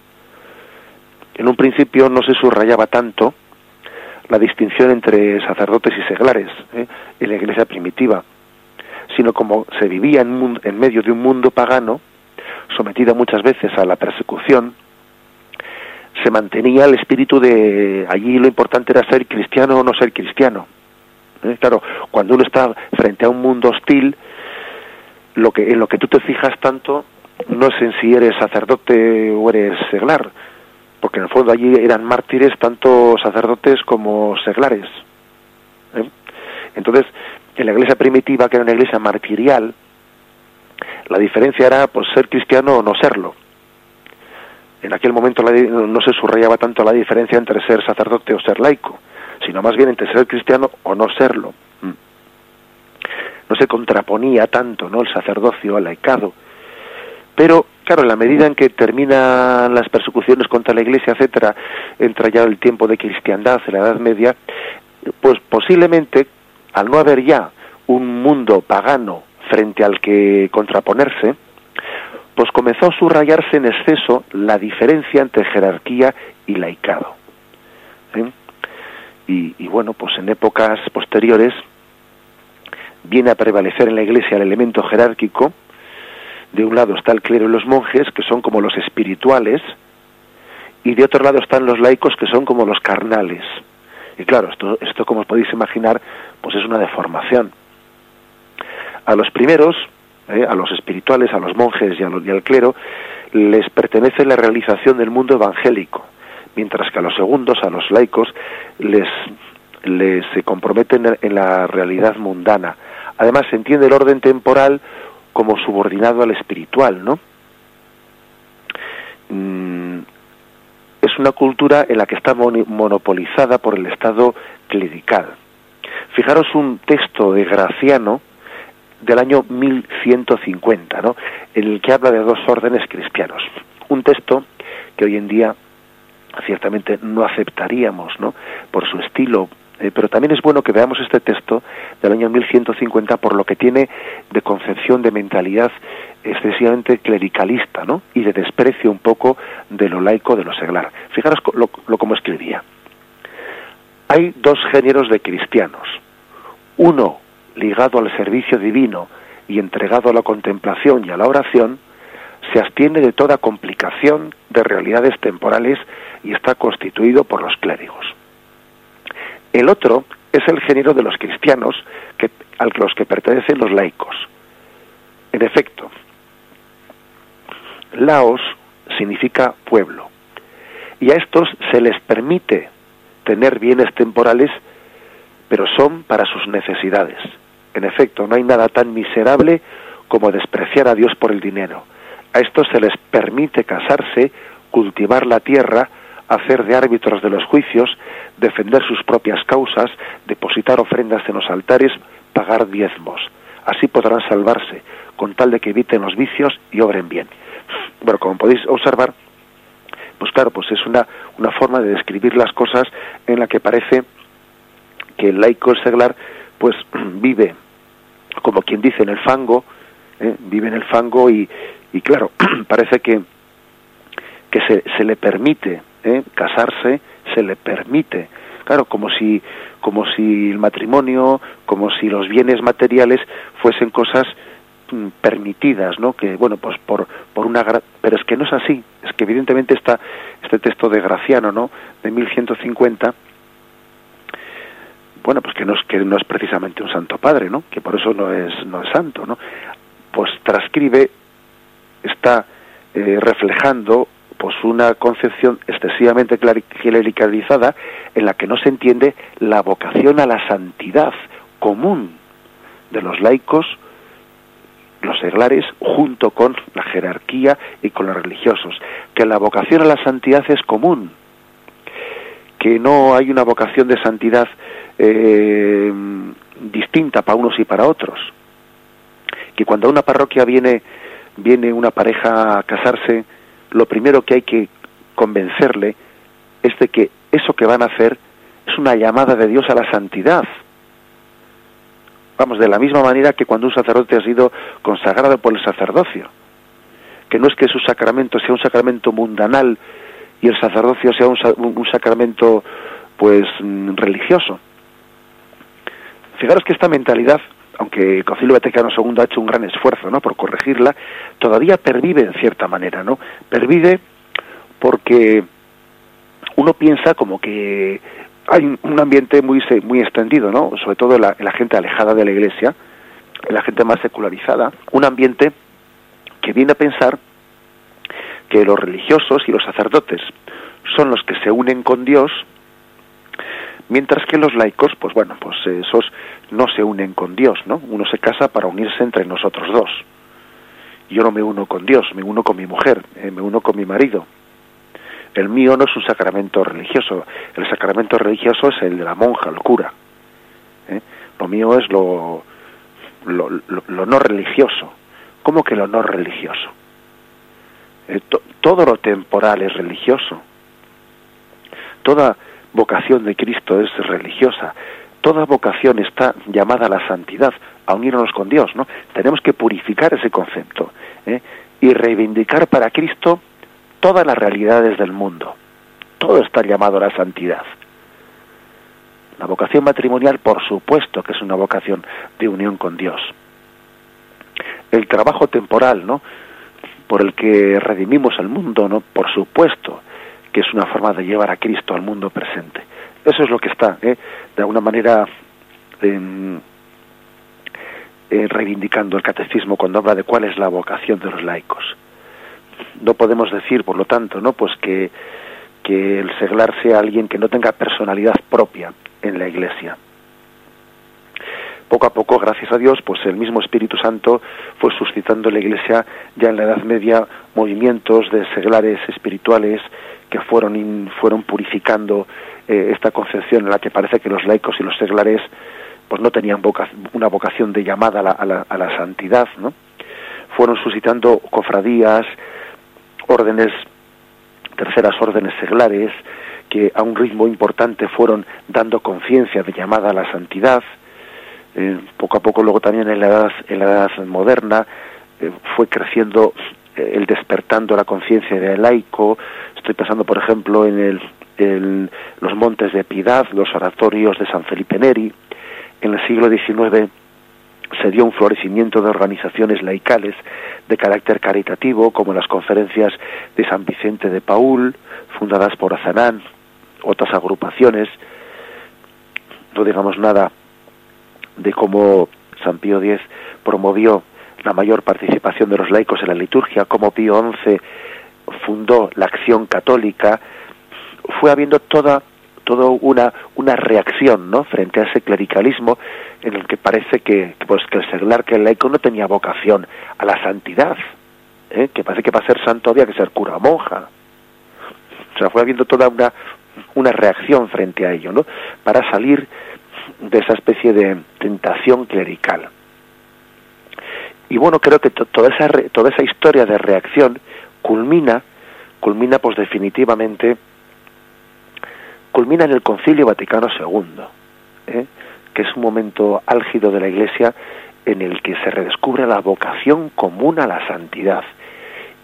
En un principio no se subrayaba tanto la distinción entre sacerdotes y seglares ¿eh? en la iglesia primitiva, sino como se vivía en, en medio de un mundo pagano, sometido muchas veces a la persecución, se mantenía el espíritu de allí lo importante era ser cristiano o no ser cristiano. ¿Eh? Claro, cuando uno está frente a un mundo hostil, lo que en lo que tú te fijas tanto no en si eres sacerdote o eres seglar, porque en el fondo allí eran mártires tanto sacerdotes como seglares. ¿eh? Entonces, en la iglesia primitiva, que era una iglesia martirial, la diferencia era pues ser cristiano o no serlo. En aquel momento no se subrayaba tanto la diferencia entre ser sacerdote o ser laico, sino más bien entre ser cristiano o no serlo. Mm. No se contraponía tanto, ¿no? El sacerdocio al laicado. Pero, claro, en la medida en que terminan las persecuciones contra la Iglesia, etcétera, entra ya el tiempo de cristiandad, en la Edad Media, pues posiblemente, al no haber ya un mundo pagano frente al que contraponerse, pues comenzó a subrayarse en exceso la diferencia entre jerarquía y laicado. Y, y, bueno, pues en épocas posteriores viene a prevalecer en la Iglesia el elemento jerárquico. De un lado está el clero y los monjes, que son como los espirituales, y de otro lado están los laicos, que son como los carnales. Y claro, esto, esto como os podéis imaginar, pues es una deformación. A los primeros, eh, a los espirituales, a los monjes y, al clero, les pertenece la realización del mundo evangélico, mientras que a los segundos, a los laicos, les, les se comprometen en la realidad mundana. Además, se entiende el orden temporal como subordinado al espiritual, ¿no? Mm, es una cultura en la que está monopolizada por el Estado clerical. Fijaros un texto de Graciano, del año 1150, ¿no? en el que habla de dos órdenes cristianos. Un texto que hoy en día ciertamente no aceptaríamos, ¿no? por su estilo, eh, pero también es bueno que veamos este texto del año 1150 por lo que tiene de concepción de mentalidad excesivamente clericalista, ¿no? Y de desprecio un poco de lo laico, de lo seglar. Fijaros lo, lo como escribía. Hay dos géneros de cristianos. Uno ligado al servicio divino y entregado a la contemplación y a la oración, se abstiene de toda complicación de realidades temporales y está constituido por los clérigos. El otro es el género de los cristianos que, a los que pertenecen los laicos. En efecto, Laos significa pueblo, y a estos se les permite tener bienes temporales, pero son para sus necesidades en efecto, no hay nada tan miserable como despreciar a Dios por el dinero. A estos se les permite casarse, cultivar la tierra, hacer de árbitros de los juicios, defender sus propias causas, depositar ofrendas en los altares, pagar diezmos. Así podrán salvarse, con tal de que eviten los vicios y obren bien. Bueno, como podéis observar, pues claro, pues es una, una forma de describir las cosas en la que parece que el laico seglar pues [CLEARS THROAT] vive como quien dice, en el fango, ¿eh? vive en el fango y, y claro, [CLEARS THROAT] parece que, que se, se le permite ¿eh? casarse, se le permite, claro, como si, como si el matrimonio, como si los bienes materiales fuesen cosas mm, permitidas, ¿no? Que bueno, pues por por una pero es que no es así, es que evidentemente está este texto de Graciano, ¿no? De 1150 bueno, pues que no es que no es precisamente un santo padre, ¿no? Que por eso no es no es santo, ¿no? Pues transcribe está eh, reflejando pues una concepción excesivamente clericalizada en la que no se entiende la vocación a la santidad común de los laicos, los seglares, junto con la jerarquía y con los religiosos, que la vocación a la santidad es común, que no hay una vocación de santidad eh, distinta para unos y para otros. Que cuando a una parroquia viene, viene una pareja a casarse, lo primero que hay que convencerle es de que eso que van a hacer es una llamada de Dios a la santidad. Vamos, de la misma manera que cuando un sacerdote ha sido consagrado por el sacerdocio. Que no es que su sacramento sea un sacramento mundanal y el sacerdocio sea un, un sacramento pues mm, religioso. Fijaros que esta mentalidad, aunque Concilio Vaticano II ha hecho un gran esfuerzo ¿no? por corregirla, todavía pervive en cierta manera, ¿no? Pervive porque uno piensa como que hay un ambiente muy muy extendido, ¿no? Sobre todo en la, la gente alejada de la Iglesia, en la gente más secularizada, un ambiente que viene a pensar que los religiosos y los sacerdotes son los que se unen con Dios, mientras que los laicos, pues bueno, pues esos no se unen con Dios, ¿no? Uno se casa para unirse entre nosotros dos. Yo no me uno con Dios, me uno con mi mujer, eh, me uno con mi marido. El mío no es un sacramento religioso, el sacramento religioso es el de la monja, el cura. ¿eh? Lo mío es lo, lo, lo, no religioso. ¿Cómo que lo no religioso? Eh, todo lo temporal es religioso. Toda vocación de Cristo es religiosa. Toda vocación está llamada a la santidad, a unirnos con Dios, ¿no? Tenemos que purificar ese concepto ¿eh? y reivindicar para Cristo todas las realidades del mundo. Todo está llamado a la santidad. La vocación matrimonial, por supuesto que es una vocación de unión con Dios. El trabajo temporal, ¿no? Por el que redimimos el mundo, ¿no? Por supuesto que es una forma de llevar a Cristo al mundo presente. Eso es lo que está, ¿eh? de alguna manera, eh, reivindicando el catecismo cuando habla de cuál es la vocación de los laicos no podemos decir, por lo tanto, ¿no? Pues que, que el seglar sea alguien que no tenga personalidad propia en la Iglesia. Poco a poco, gracias a Dios, pues el mismo Espíritu Santo fue suscitando en la Iglesia ya en la Edad Media movimientos de seglares espirituales que fueron fueron purificando eh, esta concepción en la que parece que los laicos y los seglares pues no tenían una vocación de llamada a la, a la, a la santidad, ¿no? Fueron suscitando cofradías, órdenes, terceras órdenes seglares, que a un ritmo importante fueron dando conciencia de llamada a la santidad. Eh, poco a poco luego también en la edad, en la edad moderna eh, fue creciendo el despertando la conciencia del laico. Estoy pensando, por ejemplo, en el, los montes de piedad, los oratorios de San Felipe Neri. En el siglo XIX se dio un florecimiento de organizaciones laicales de carácter caritativo, como las conferencias de San Vicente de Paul, fundadas por Azanán, otras agrupaciones. No digamos nada de cómo San Pío X promovió la mayor participación de los laicos en la liturgia, cómo Pío XI fundó la acción católica, fue habiendo toda una, una reacción ¿no? frente a ese clericalismo en el que parece que, pues, que el seglar, que el laico no tenía vocación a la santidad, ¿eh? que parece que para ser santo había que ser cura monja. O sea, fue habiendo toda una, una reacción frente a ello, ¿no? Para salir de esa especie de tentación clerical. Y bueno, creo que toda esa toda esa historia de reacción culmina culmina pues definitivamente culmina en el Concilio Vaticano II, ¿eh? que es un momento álgido de la Iglesia en el que se redescubre la vocación común a la santidad.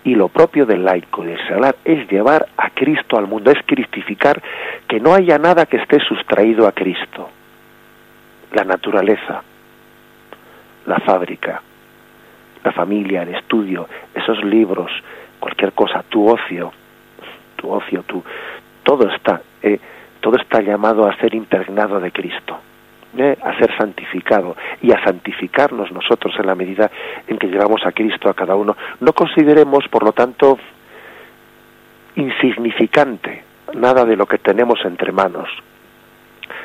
Y lo propio del laico del seglar es llevar a Cristo al mundo, es cristificar que no haya nada que esté sustraído a Cristo. La naturaleza, la fábrica, la familia, el estudio, esos libros, cualquier cosa, tu ocio, tu ocio, tu, todo está. Eh, todo está llamado a ser impregnado de Cristo, ¿eh? a ser santificado y a santificarnos nosotros en la medida en que llevamos a Cristo a cada uno. No consideremos, por lo tanto, insignificante nada de lo que tenemos entre manos.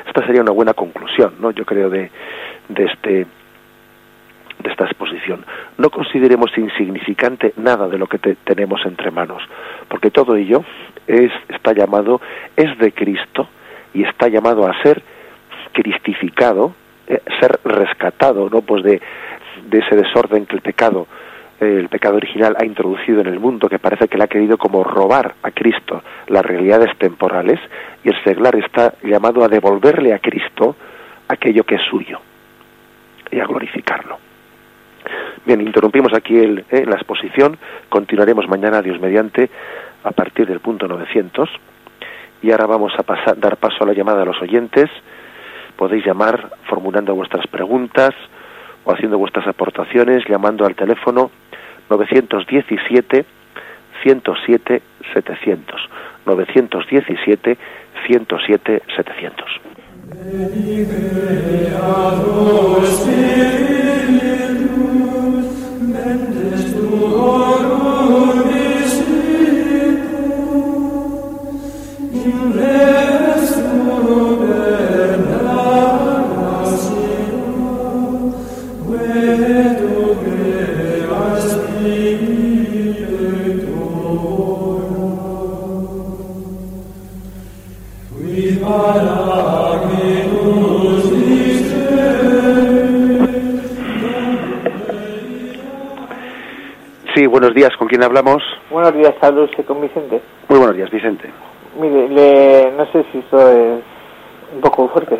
Esta sería una buena conclusión, ¿no? Yo creo de, de este de esta exposición. No consideremos insignificante nada de lo que tenemos entre manos, porque todo ello es, está llamado, es de Cristo y está llamado a ser cristificado, eh, ser rescatado, ¿no? Pues de, de ese desorden que el pecado el pecado original ha introducido en el mundo, que parece que le ha querido como robar a Cristo las realidades temporales, y el seglar está llamado a devolverle a Cristo aquello que es suyo y a glorificarlo. Bien, interrumpimos aquí el, eh, la exposición, continuaremos mañana, Dios mediante, a partir del punto 900, y ahora vamos a pasar, dar paso a la llamada a los oyentes. Podéis llamar formulando vuestras preguntas o haciendo vuestras aportaciones, llamando al teléfono 917 107 700. 917 107 700. Buenos días. ¿Con quién hablamos? Buenos días, saludos con Vicente. Muy buenos días, Vicente. Mire, le, no sé si esto es un poco fuerte.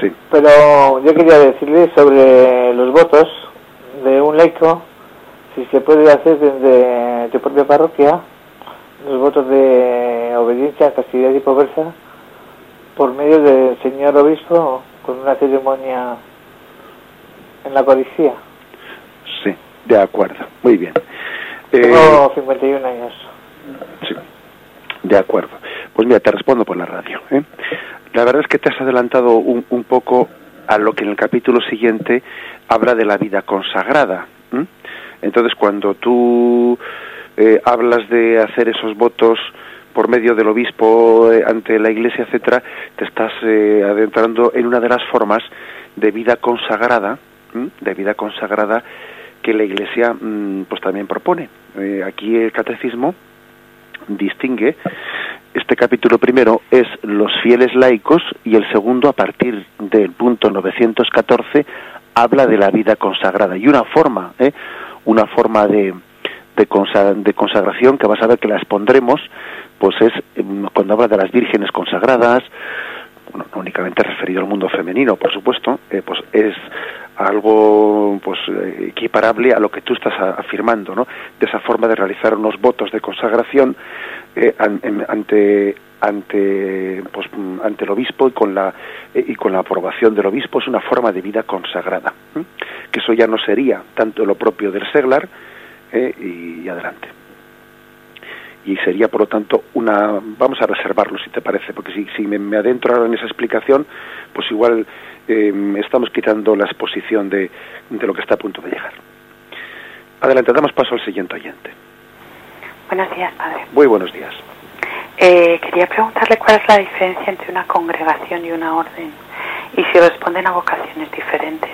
Sí. Pero yo quería decirle sobre los votos de un laico, si se puede hacer desde tu propia parroquia, los votos de obediencia, castidad y pobreza, por medio del señor obispo, con una ceremonia en la policía. Sí, de acuerdo. Muy bien. Tengo 51 años. Sí, de acuerdo. Pues mira, te respondo por la radio. ¿eh? La verdad es que te has adelantado un, un, poco a lo que en el capítulo siguiente habla de la vida consagrada. ¿eh? Entonces, cuando tú eh, hablas de hacer esos votos por medio del obispo eh, ante la iglesia, etcétera, te estás eh, adentrando en una de las formas de vida consagrada, de vida consagrada que la Iglesia mm, pues también propone. Eh, aquí el catecismo distingue este capítulo primero es los fieles laicos y el segundo a partir del punto 914 habla de la vida consagrada y una forma ¿eh? una forma de, de, consagración que vas a ver que la expondremos pues es mm, cuando habla de las vírgenes consagradas bueno, no únicamente referido al mundo femenino, por supuesto, eh, pues es algo pues equiparable a lo que tú estás afirmando, ¿no? De esa forma de realizar unos votos de consagración eh, ante ante pues ante el obispo y con la eh, y con la aprobación del obispo es una forma de vida consagrada, ¿eh? que eso ya no sería tanto lo propio del seglar eh, y, adelante y sería por lo tanto una vamos a reservarlo si te parece porque si, si me, adentro ahora en esa explicación pues igual eh, estamos quitando la exposición de, de, lo que está a punto de llegar. Adelante damos paso al siguiente oyente. Buenos días padre. Muy buenos días. Eh, quería preguntarle cuál es la diferencia entre una congregación y una orden y si responden a vocaciones diferentes.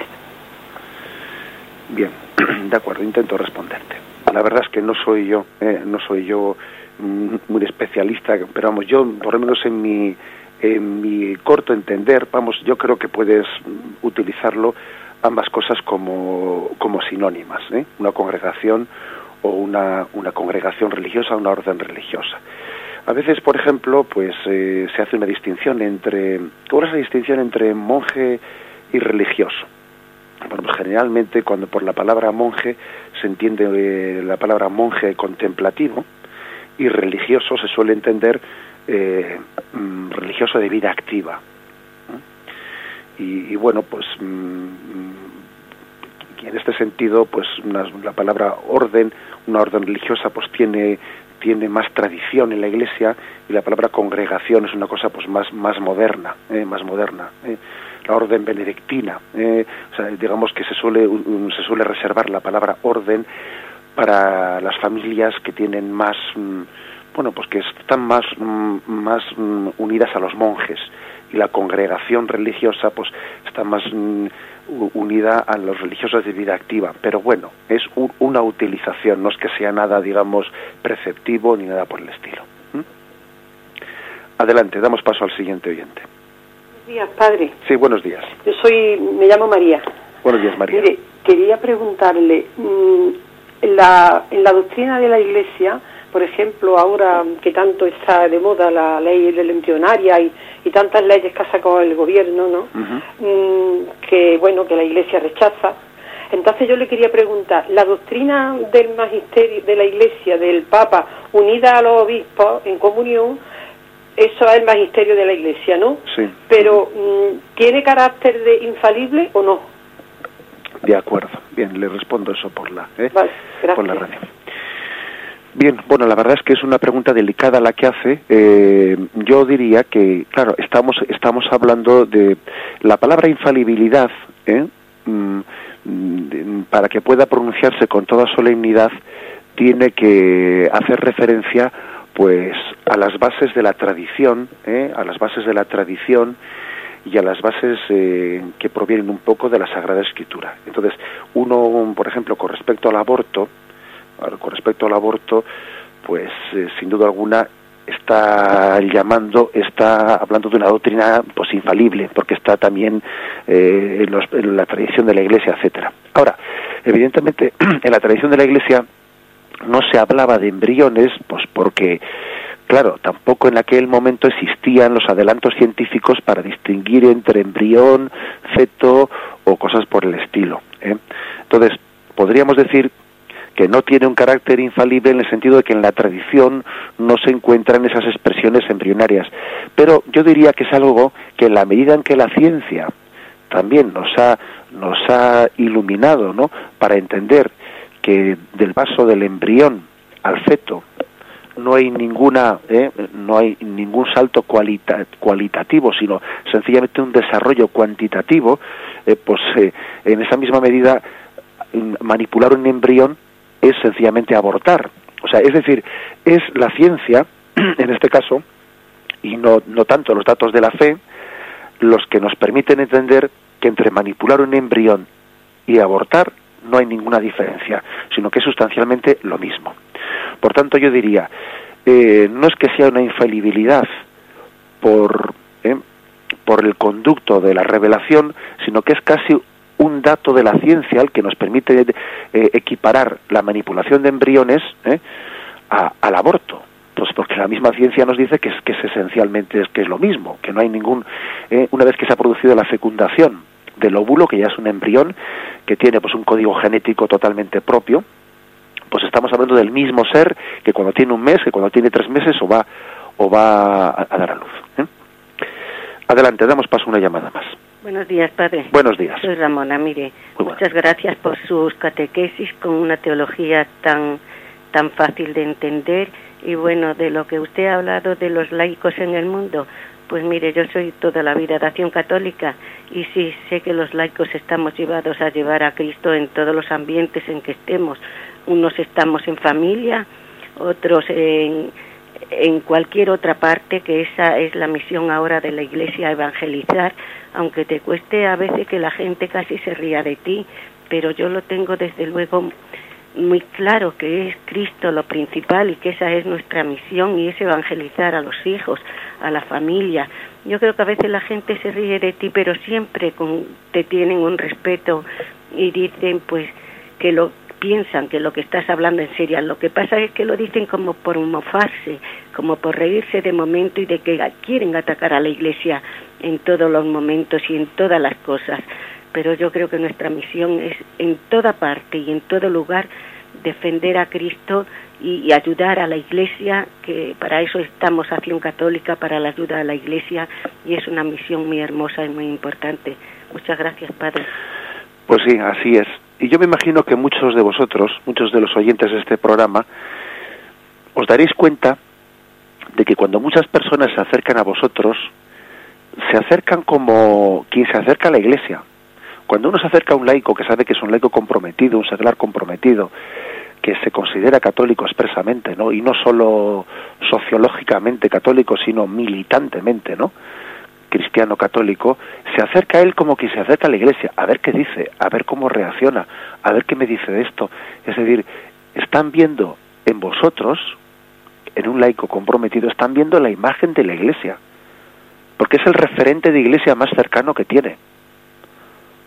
Bien [CLEARS THROAT] de acuerdo intento responderte. La verdad es que no soy yo eh, no soy yo muy especialista, pero vamos, yo por lo menos en mi, en mi corto entender, vamos, yo creo que puedes utilizarlo ambas cosas como, como sinónimas, ¿eh? una congregación o una, una congregación religiosa, una orden religiosa. A veces, por ejemplo, pues eh, se hace una distinción entre, ¿cuál es la distinción entre monje y religioso? Bueno, pues generalmente cuando por la palabra monje se entiende eh, la palabra monje contemplativo, y religioso se suele entender eh, mm, religioso de vida activa. Y, y, bueno, pues mm, en este sentido, pues la palabra orden, una orden religiosa, pues tiene tiene más tradición en la Iglesia y la palabra congregación es una cosa pues más más moderna, eh, más moderna. Eh. La orden benedictina, eh, o sea, digamos que se suele se suele reservar la palabra orden para las familias que tienen más mm, bueno pues que están más mm, más mm, unidas a los monjes y la congregación religiosa pues está más unida a los religiosos de vida activa pero bueno es una utilización no es que sea nada digamos preceptivo ni nada por el estilo adelante damos paso al siguiente oyente Buenos días, padre. Sí, buenos días. Yo soy, me llamo María. Buenos días, María. Mire, quería preguntarle, mm, en, la, en la doctrina de la Iglesia, por ejemplo, ahora que tanto está de moda la ley embrionaria y, y tantas leyes que ha sacado el gobierno, ¿no? Mm, que, bueno, que la Iglesia rechaza. Entonces yo le quería preguntar, la doctrina del magisterio de la Iglesia, del Papa, unida a los obispos en comunión, eso es el magisterio de la Iglesia, ¿no? Sí. Pero, mm, ¿tiene carácter de infalible o no? De acuerdo. Bien, le respondo eso por la, ¿eh? Vale, gracias. por la radio. Bien, bueno, la verdad es que es una pregunta delicada la que hace. Eh, yo diría que, claro, estamos estamos hablando de la palabra infalibilidad, ¿eh? Mm, para que pueda pronunciarse con toda solemnidad, tiene que hacer referencia, pues, a las bases de la tradición, ¿eh? a las bases de la tradición y a las bases eh, que provienen un poco de la Sagrada Escritura. Entonces, uno, por ejemplo, con respecto al aborto, Ahora, con respecto al aborto, pues eh, sin duda alguna está llamando, está hablando de una doctrina pues infalible, porque está también eh, en, los- en la tradición de la Iglesia, etcétera. Ahora, evidentemente, [CLEARS THROAT] en la tradición de la Iglesia no se hablaba de embriones, pues porque, claro, tampoco en aquel momento existían los adelantos científicos para distinguir entre embrión, feto o cosas por el estilo. ¿eh? Entonces, podríamos decir que no tiene un carácter infalible en el sentido de que en la tradición no se encuentran esas expresiones embrionarias. Pero yo diría que es algo que en la medida en que la ciencia también nos ha, nos ha iluminado, ¿no? Para entender que del paso del embrión al feto no hay ninguna ¿eh? no hay ningún salto cualita- cualitativo sino sencillamente un desarrollo cuantitativo eh, pues eh, en esa misma medida mm, manipular un embrión es sencillamente abortar o sea es decir es la ciencia [CLEARS THROAT] en este caso y no no tanto los datos de la fe los que nos permiten entender que entre manipular un embrión y abortar no hay ninguna diferencia, sino que es sustancialmente lo mismo. Por tanto, yo diría, eh, no es que sea una infalibilidad por, eh, por el conducto de la revelación, sino que es casi un dato de la ciencia el que nos permite eh, equiparar la manipulación de embriones eh, a- al aborto. Pues porque la misma ciencia nos dice que es, que es esencialmente es, que es lo mismo, que no hay ningún, eh, una vez que se ha producido la fecundación del óvulo, que ya es un embrión, que tiene pues un código genético totalmente propio, pues estamos hablando del mismo ser que cuando tiene un mes, que cuando tiene tres meses o va o va a, a dar a luz. Adelante, damos paso a una llamada más. Buenos días, padre. Buenos días. Soy Ramona, mire, muchas gracias por sus catequesis con una teología tan tan fácil de entender y bueno, de lo que usted ha hablado de los laicos en el mundo, pues mire, yo soy toda la vida de acción católica y sí sé que los laicos estamos llevados a llevar a Cristo en todos los ambientes en que estemos. Unos estamos en familia, otros en, en cualquier otra parte, que esa es la misión ahora de la Iglesia, evangelizar, aunque te cueste a veces que la gente casi se ría de ti, pero yo lo tengo desde luego muy claro que es Cristo lo principal y que esa es nuestra misión y es evangelizar a los hijos, a la familia. Yo creo que a veces la gente se ríe de ti, pero siempre con, te tienen un respeto y dicen pues que lo piensan que lo que estás hablando en serio. Lo que pasa es que lo dicen como por mofarse, como por reírse de momento y de que quieren atacar a la iglesia en todos los momentos y en todas las cosas. Pero yo creo que nuestra misión es en toda parte y en todo lugar defender a Cristo y, y ayudar a la iglesia, que para eso estamos Acción Católica, para la ayuda a la iglesia y es una misión muy hermosa y muy importante. Muchas gracias, Padre. Pues sí, así es. Y yo me imagino que muchos de vosotros, muchos de los oyentes de este programa, os daréis cuenta de que cuando muchas personas se acercan a vosotros, se acercan como quien se acerca a la iglesia. Cuando uno se acerca a un laico que sabe que es un laico comprometido, un seglar comprometido, que se considera católico expresamente, ¿no? Y no solo sociológicamente católico, sino militantemente, ¿no? Cristiano católico, se acerca a él como quien se acerca a la iglesia, a ver qué dice, a ver cómo reacciona, a ver qué me dice de esto. Es decir, están viendo en vosotros, en un laico comprometido, están viendo la imagen de la iglesia. porque es el referente de iglesia más cercano que tiene.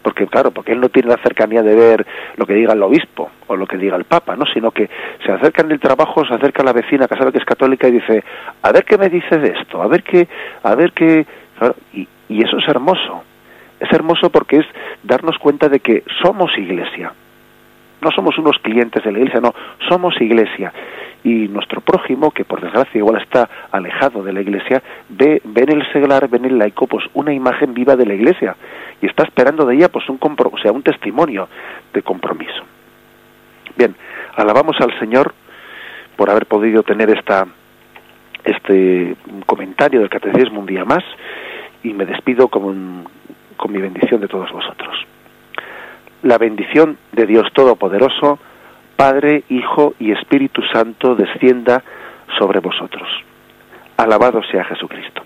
Porque, claro, porque él no tiene la cercanía de ver lo que diga el obispo o lo que diga el papa, ¿no? Sino que se acerca en el trabajo, se acerca a la vecina que sabe que es católica y dice, a ver qué me dice de esto, a ver qué, a ver qué... y, eso es hermoso. Es hermoso porque es darnos cuenta de que somos iglesia. No somos unos clientes de la iglesia, no, somos iglesia y nuestro prójimo, que por desgracia igual está alejado de la iglesia, ve, ve en el seglar, ve en el laico, pues una imagen viva de la iglesia y está esperando de ella pues un o sea, un testimonio de compromiso. Bien, alabamos al Señor por haber podido tener esta este comentario del catecismo un día más y me despido con, con mi bendición de todos vosotros. La bendición de Dios Todopoderoso, Padre, Hijo y Espíritu Santo descienda sobre vosotros. Alabado sea Jesucristo.